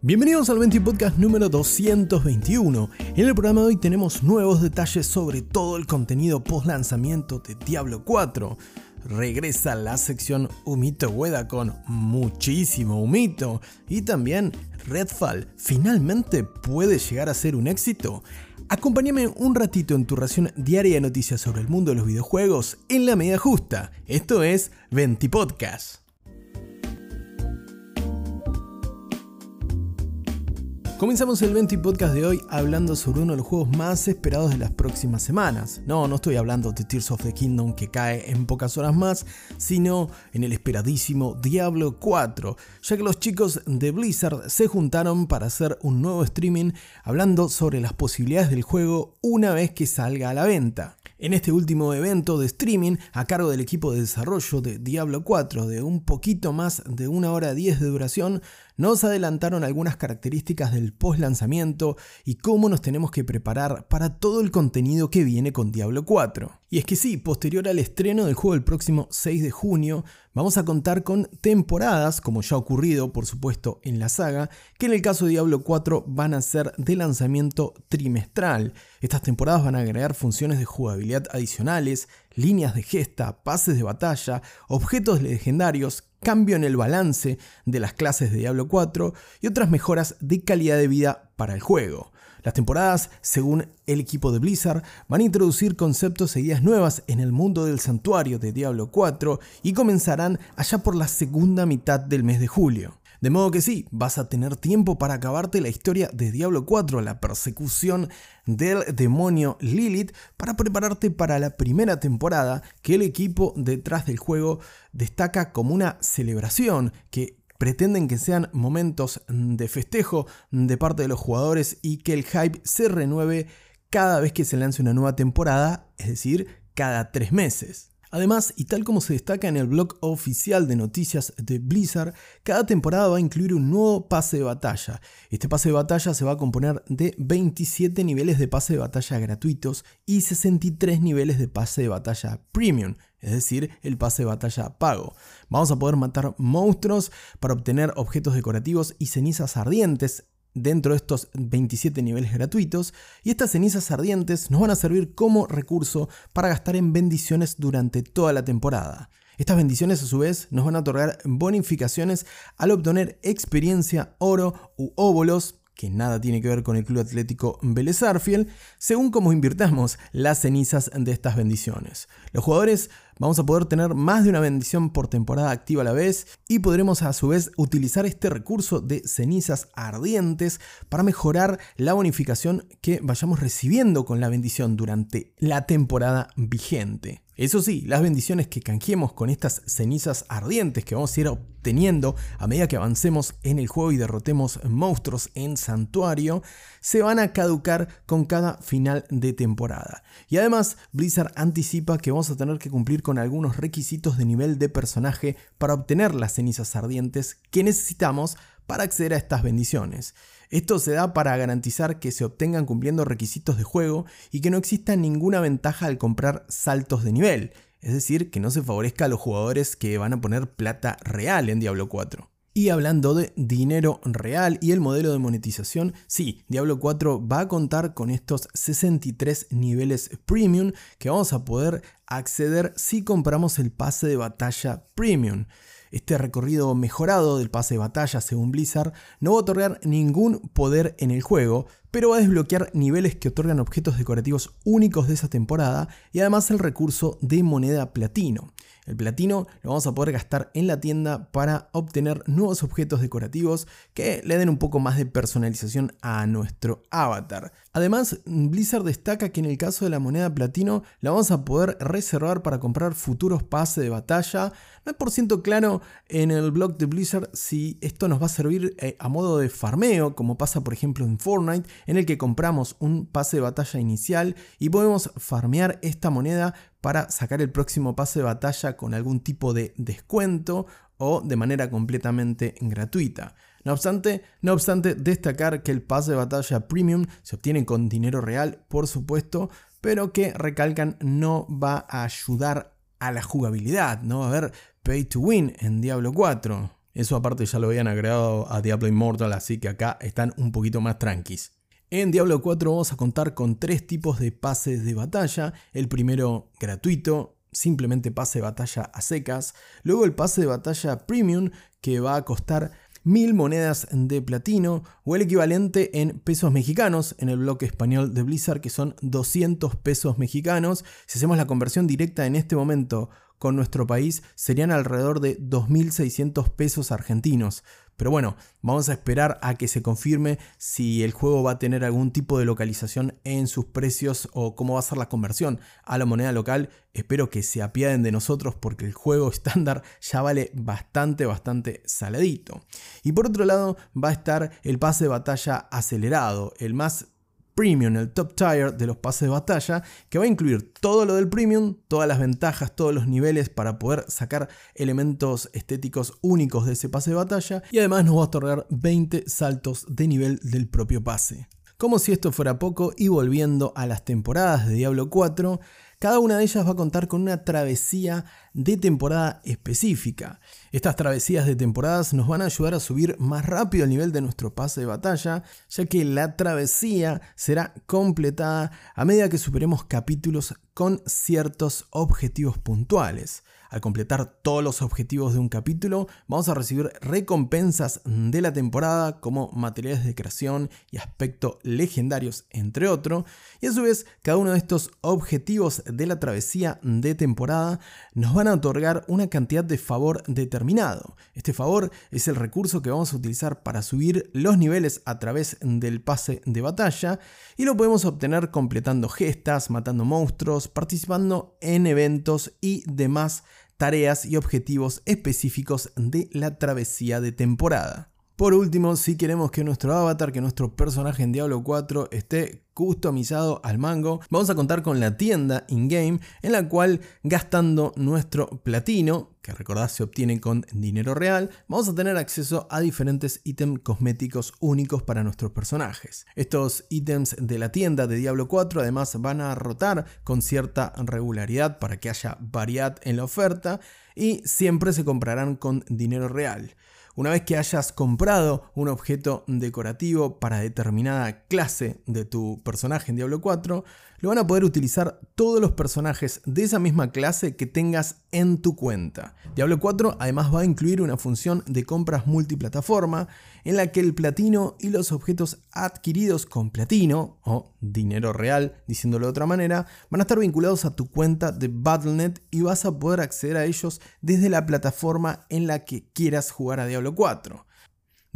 Bienvenidos al 20 Podcast número 221. En el programa de hoy tenemos nuevos detalles sobre todo el contenido post lanzamiento de Diablo 4. Regresa la sección Humito Hueda con muchísimo humito. Y también Redfall finalmente puede llegar a ser un éxito. Acompáñame un ratito en tu ración diaria de noticias sobre el mundo de los videojuegos en la medida justa. Esto es 20 Podcast. Comenzamos el 20 podcast de hoy hablando sobre uno de los juegos más esperados de las próximas semanas. No, no estoy hablando de Tears of the Kingdom que cae en pocas horas más, sino en el esperadísimo Diablo 4, ya que los chicos de Blizzard se juntaron para hacer un nuevo streaming hablando sobre las posibilidades del juego una vez que salga a la venta. En este último evento de streaming a cargo del equipo de desarrollo de Diablo 4 de un poquito más de una hora 10 de duración, nos adelantaron algunas características del post lanzamiento y cómo nos tenemos que preparar para todo el contenido que viene con Diablo 4. Y es que sí, posterior al estreno del juego el próximo 6 de junio, vamos a contar con temporadas, como ya ha ocurrido por supuesto en la saga, que en el caso de Diablo 4 van a ser de lanzamiento trimestral. Estas temporadas van a agregar funciones de jugabilidad adicionales, líneas de gesta, pases de batalla, objetos legendarios, cambio en el balance de las clases de Diablo 4 y otras mejoras de calidad de vida para el juego. Las temporadas, según el equipo de Blizzard, van a introducir conceptos e ideas nuevas en el mundo del santuario de Diablo 4 y comenzarán allá por la segunda mitad del mes de julio. De modo que sí, vas a tener tiempo para acabarte la historia de Diablo 4, la persecución del demonio Lilith, para prepararte para la primera temporada que el equipo detrás del juego destaca como una celebración que pretenden que sean momentos de festejo de parte de los jugadores y que el hype se renueve cada vez que se lance una nueva temporada, es decir, cada tres meses. Además, y tal como se destaca en el blog oficial de noticias de Blizzard, cada temporada va a incluir un nuevo pase de batalla. Este pase de batalla se va a componer de 27 niveles de pase de batalla gratuitos y 63 niveles de pase de batalla premium, es decir, el pase de batalla pago. Vamos a poder matar monstruos para obtener objetos decorativos y cenizas ardientes dentro de estos 27 niveles gratuitos y estas cenizas ardientes nos van a servir como recurso para gastar en bendiciones durante toda la temporada. Estas bendiciones a su vez nos van a otorgar bonificaciones al obtener experiencia, oro u óbolos que nada tiene que ver con el Club Atlético Vélez según cómo invirtamos las cenizas de estas bendiciones. Los jugadores vamos a poder tener más de una bendición por temporada activa a la vez y podremos a su vez utilizar este recurso de cenizas ardientes para mejorar la bonificación que vayamos recibiendo con la bendición durante la temporada vigente. Eso sí, las bendiciones que canjeemos con estas cenizas ardientes que vamos a ir obteniendo a medida que avancemos en el juego y derrotemos monstruos en santuario, se van a caducar con cada final de temporada. Y además, Blizzard anticipa que vamos a tener que cumplir con algunos requisitos de nivel de personaje para obtener las cenizas ardientes que necesitamos para acceder a estas bendiciones. Esto se da para garantizar que se obtengan cumpliendo requisitos de juego y que no exista ninguna ventaja al comprar saltos de nivel, es decir, que no se favorezca a los jugadores que van a poner plata real en Diablo 4. Y hablando de dinero real y el modelo de monetización, sí, Diablo 4 va a contar con estos 63 niveles premium que vamos a poder acceder si compramos el pase de batalla premium. Este recorrido mejorado del pase de batalla, según Blizzard, no va a otorgar ningún poder en el juego, pero va a desbloquear niveles que otorgan objetos decorativos únicos de esa temporada y además el recurso de moneda platino. El platino lo vamos a poder gastar en la tienda para obtener nuevos objetos decorativos que le den un poco más de personalización a nuestro avatar. Además, Blizzard destaca que en el caso de la moneda platino la vamos a poder reservar para comprar futuros pases de batalla. No es por ciento claro en el blog de Blizzard si esto nos va a servir eh, a modo de farmeo, como pasa por ejemplo en Fortnite, en el que compramos un pase de batalla inicial y podemos farmear esta moneda para sacar el próximo pase de batalla con algún tipo de descuento o de manera completamente gratuita. No obstante, no obstante, destacar que el pase de batalla premium se obtiene con dinero real, por supuesto, pero que recalcan no va a ayudar a la jugabilidad, no va a haber pay to win en Diablo 4. Eso aparte ya lo habían agregado a Diablo Immortal, así que acá están un poquito más tranquis. En Diablo 4 vamos a contar con tres tipos de pases de batalla. El primero gratuito, simplemente pase de batalla a secas. Luego el pase de batalla premium que va a costar mil monedas de platino o el equivalente en pesos mexicanos en el bloque español de Blizzard que son 200 pesos mexicanos. Si hacemos la conversión directa en este momento con nuestro país serían alrededor de 2.600 pesos argentinos. Pero bueno, vamos a esperar a que se confirme si el juego va a tener algún tipo de localización en sus precios o cómo va a ser la conversión a la moneda local. Espero que se apiaden de nosotros porque el juego estándar ya vale bastante, bastante saladito. Y por otro lado va a estar el pase de batalla acelerado, el más Premium, el top tier de los pases de batalla, que va a incluir todo lo del Premium, todas las ventajas, todos los niveles para poder sacar elementos estéticos únicos de ese pase de batalla y además nos va a otorgar 20 saltos de nivel del propio pase. Como si esto fuera poco y volviendo a las temporadas de Diablo 4, cada una de ellas va a contar con una travesía de temporada específica. Estas travesías de temporadas nos van a ayudar a subir más rápido el nivel de nuestro pase de batalla, ya que la travesía será completada a medida que superemos capítulos con ciertos objetivos puntuales. Al completar todos los objetivos de un capítulo, vamos a recibir recompensas de la temporada como materiales de creación y aspecto legendarios, entre otros. Y a su vez, cada uno de estos objetivos de la travesía de temporada nos van a otorgar una cantidad de favor determinado. Este favor es el recurso que vamos a utilizar para subir los niveles a través del pase de batalla y lo podemos obtener completando gestas, matando monstruos, participando en eventos y demás tareas y objetivos específicos de la travesía de temporada. Por último, si queremos que nuestro avatar, que nuestro personaje en Diablo 4 esté customizado al mango, vamos a contar con la tienda in-game en la cual gastando nuestro platino, que recordad se obtiene con dinero real, vamos a tener acceso a diferentes ítems cosméticos únicos para nuestros personajes. Estos ítems de la tienda de Diablo 4 además van a rotar con cierta regularidad para que haya variedad en la oferta y siempre se comprarán con dinero real. Una vez que hayas comprado un objeto decorativo para determinada clase de tu personaje en Diablo 4, lo van a poder utilizar todos los personajes de esa misma clase que tengas en tu cuenta. Diablo 4 además va a incluir una función de compras multiplataforma en la que el platino y los objetos adquiridos con platino o dinero real, diciéndolo de otra manera, van a estar vinculados a tu cuenta de Battle.net y vas a poder acceder a ellos desde la plataforma en la que quieras jugar a Diablo 4.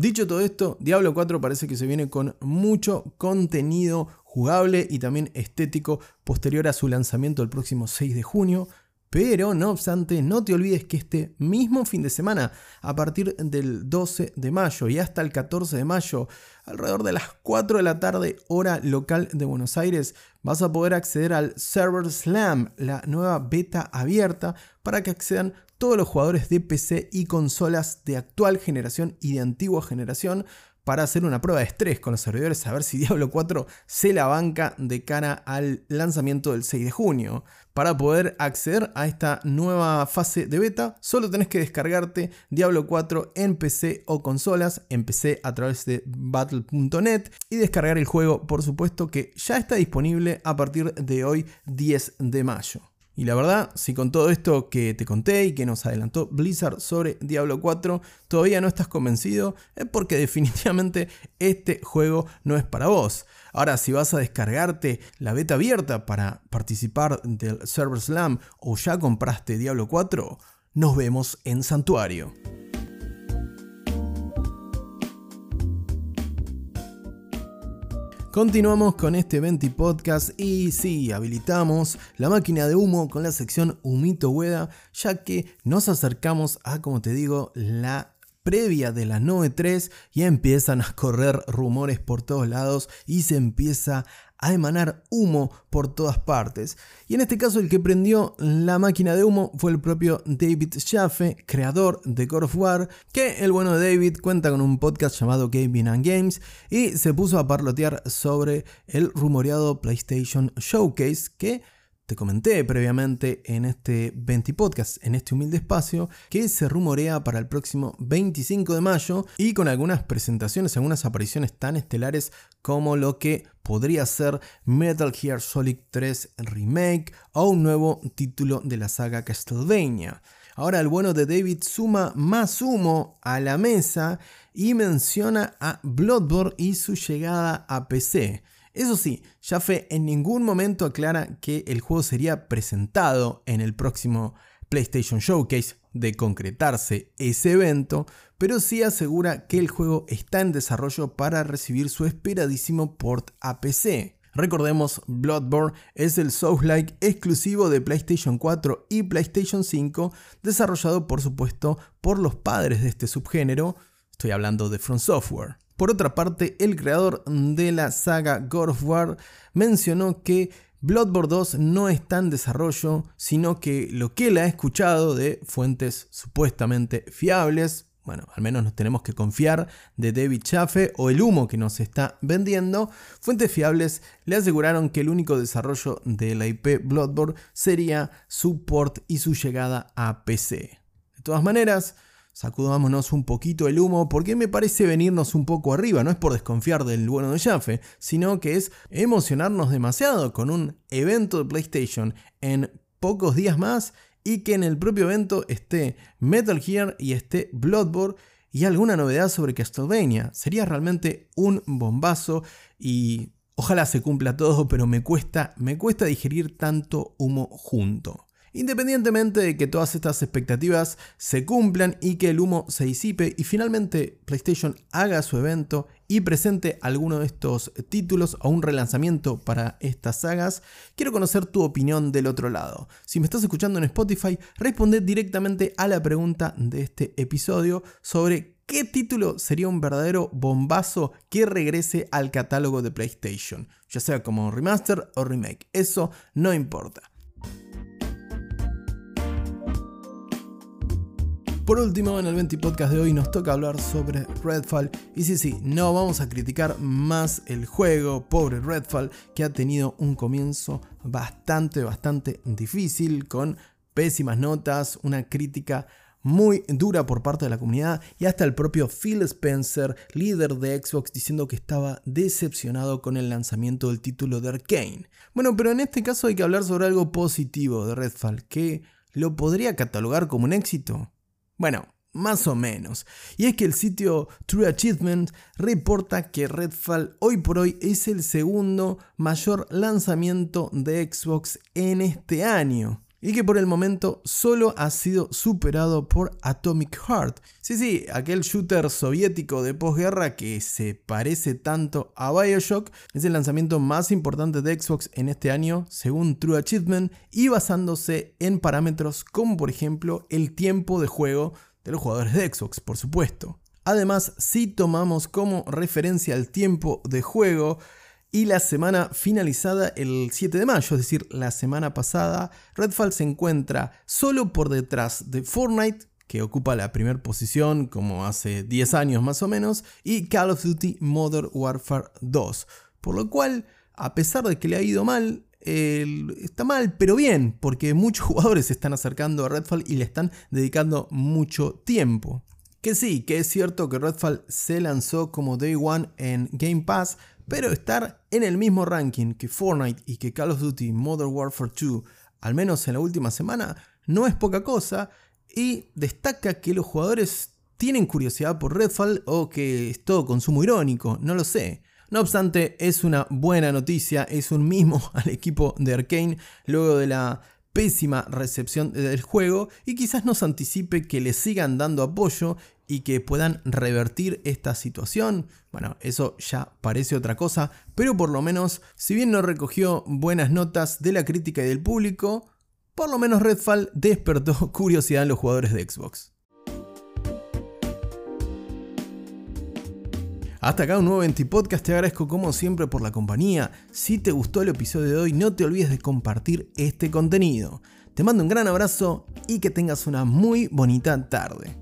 Dicho todo esto, Diablo 4 parece que se viene con mucho contenido jugable y también estético posterior a su lanzamiento el próximo 6 de junio. Pero no obstante, no te olvides que este mismo fin de semana, a partir del 12 de mayo y hasta el 14 de mayo, alrededor de las 4 de la tarde hora local de Buenos Aires, vas a poder acceder al Server Slam, la nueva beta abierta, para que accedan todos los jugadores de PC y consolas de actual generación y de antigua generación para hacer una prueba de estrés con los servidores a ver si Diablo 4 se la banca de cara al lanzamiento del 6 de junio. Para poder acceder a esta nueva fase de beta, solo tenés que descargarte Diablo 4 en PC o consolas, en PC a través de battle.net y descargar el juego, por supuesto que ya está disponible a partir de hoy 10 de mayo. Y la verdad, si con todo esto que te conté y que nos adelantó Blizzard sobre Diablo 4 todavía no estás convencido, es porque definitivamente este juego no es para vos. Ahora, si vas a descargarte la beta abierta para participar del Server Slam o ya compraste Diablo 4, nos vemos en Santuario. Continuamos con este Venti Podcast y sí, habilitamos la máquina de humo con la sección Humito Hueda, ya que nos acercamos a, como te digo, la previa de la 9.3 y empiezan a correr rumores por todos lados y se empieza a emanar humo por todas partes. Y en este caso el que prendió la máquina de humo fue el propio David Schaffe, creador de God of War, que el bueno de David cuenta con un podcast llamado Gaming and Games y se puso a parlotear sobre el rumoreado PlayStation Showcase que te comenté previamente en este 20 podcast, en este humilde espacio, que se rumorea para el próximo 25 de mayo y con algunas presentaciones, algunas apariciones tan estelares como lo que podría ser Metal Gear Solid 3 Remake o un nuevo título de la saga Castlevania. Ahora el bueno de David suma más humo a la mesa y menciona a Bloodborne y su llegada a PC. Eso sí, Jaffe en ningún momento aclara que el juego sería presentado en el próximo PlayStation Showcase de concretarse ese evento, pero sí asegura que el juego está en desarrollo para recibir su esperadísimo port a PC. Recordemos, Bloodborne es el Souls-like exclusivo de PlayStation 4 y PlayStation 5, desarrollado por supuesto por los padres de este subgénero, estoy hablando de From Software. Por otra parte, el creador de la saga God of War mencionó que Bloodborne 2 no está en desarrollo, sino que lo que él ha escuchado de fuentes supuestamente fiables, bueno, al menos nos tenemos que confiar de David Chafe o el humo que nos está vendiendo, fuentes fiables le aseguraron que el único desarrollo de la IP Bloodborne sería su port y su llegada a PC. De todas maneras, sacudámonos un poquito el humo porque me parece venirnos un poco arriba, no es por desconfiar del bueno de Jaffe, sino que es emocionarnos demasiado con un evento de PlayStation en pocos días más y que en el propio evento esté Metal Gear y esté Bloodborne y alguna novedad sobre Castlevania. Sería realmente un bombazo y ojalá se cumpla todo, pero me cuesta, me cuesta digerir tanto humo junto. Independientemente de que todas estas expectativas se cumplan y que el humo se disipe y finalmente PlayStation haga su evento y presente alguno de estos títulos o un relanzamiento para estas sagas, quiero conocer tu opinión del otro lado. Si me estás escuchando en Spotify, responde directamente a la pregunta de este episodio sobre qué título sería un verdadero bombazo que regrese al catálogo de PlayStation, ya sea como remaster o remake, eso no importa. Por último, en el 20 podcast de hoy nos toca hablar sobre Redfall. Y sí, sí, no vamos a criticar más el juego, pobre Redfall, que ha tenido un comienzo bastante, bastante difícil, con pésimas notas, una crítica muy dura por parte de la comunidad y hasta el propio Phil Spencer, líder de Xbox, diciendo que estaba decepcionado con el lanzamiento del título de Arkane. Bueno, pero en este caso hay que hablar sobre algo positivo de Redfall, que lo podría catalogar como un éxito. Bueno, más o menos. Y es que el sitio True Achievement reporta que Redfall hoy por hoy es el segundo mayor lanzamiento de Xbox en este año y que por el momento solo ha sido superado por Atomic Heart. Sí, sí, aquel shooter soviético de posguerra que se parece tanto a Bioshock, es el lanzamiento más importante de Xbox en este año según True Achievement y basándose en parámetros como por ejemplo el tiempo de juego de los jugadores de Xbox, por supuesto. Además, si tomamos como referencia el tiempo de juego, y la semana finalizada el 7 de mayo, es decir, la semana pasada, Redfall se encuentra solo por detrás de Fortnite, que ocupa la primera posición como hace 10 años más o menos, y Call of Duty Modern Warfare 2. Por lo cual, a pesar de que le ha ido mal, está mal, pero bien, porque muchos jugadores se están acercando a Redfall y le están dedicando mucho tiempo. Que sí, que es cierto que Redfall se lanzó como Day One en Game Pass, pero estar en el mismo ranking que Fortnite y que Call of Duty Modern Warfare 2, al menos en la última semana, no es poca cosa y destaca que los jugadores tienen curiosidad por Redfall o que es todo consumo irónico, no lo sé. No obstante, es una buena noticia, es un mimo al equipo de Arkane luego de la pésima recepción del juego y quizás nos anticipe que le sigan dando apoyo y que puedan revertir esta situación. Bueno, eso ya parece otra cosa, pero por lo menos, si bien no recogió buenas notas de la crítica y del público, por lo menos Redfall despertó curiosidad en los jugadores de Xbox. Hasta acá un nuevo Podcast, te agradezco como siempre por la compañía. Si te gustó el episodio de hoy, no te olvides de compartir este contenido. Te mando un gran abrazo y que tengas una muy bonita tarde.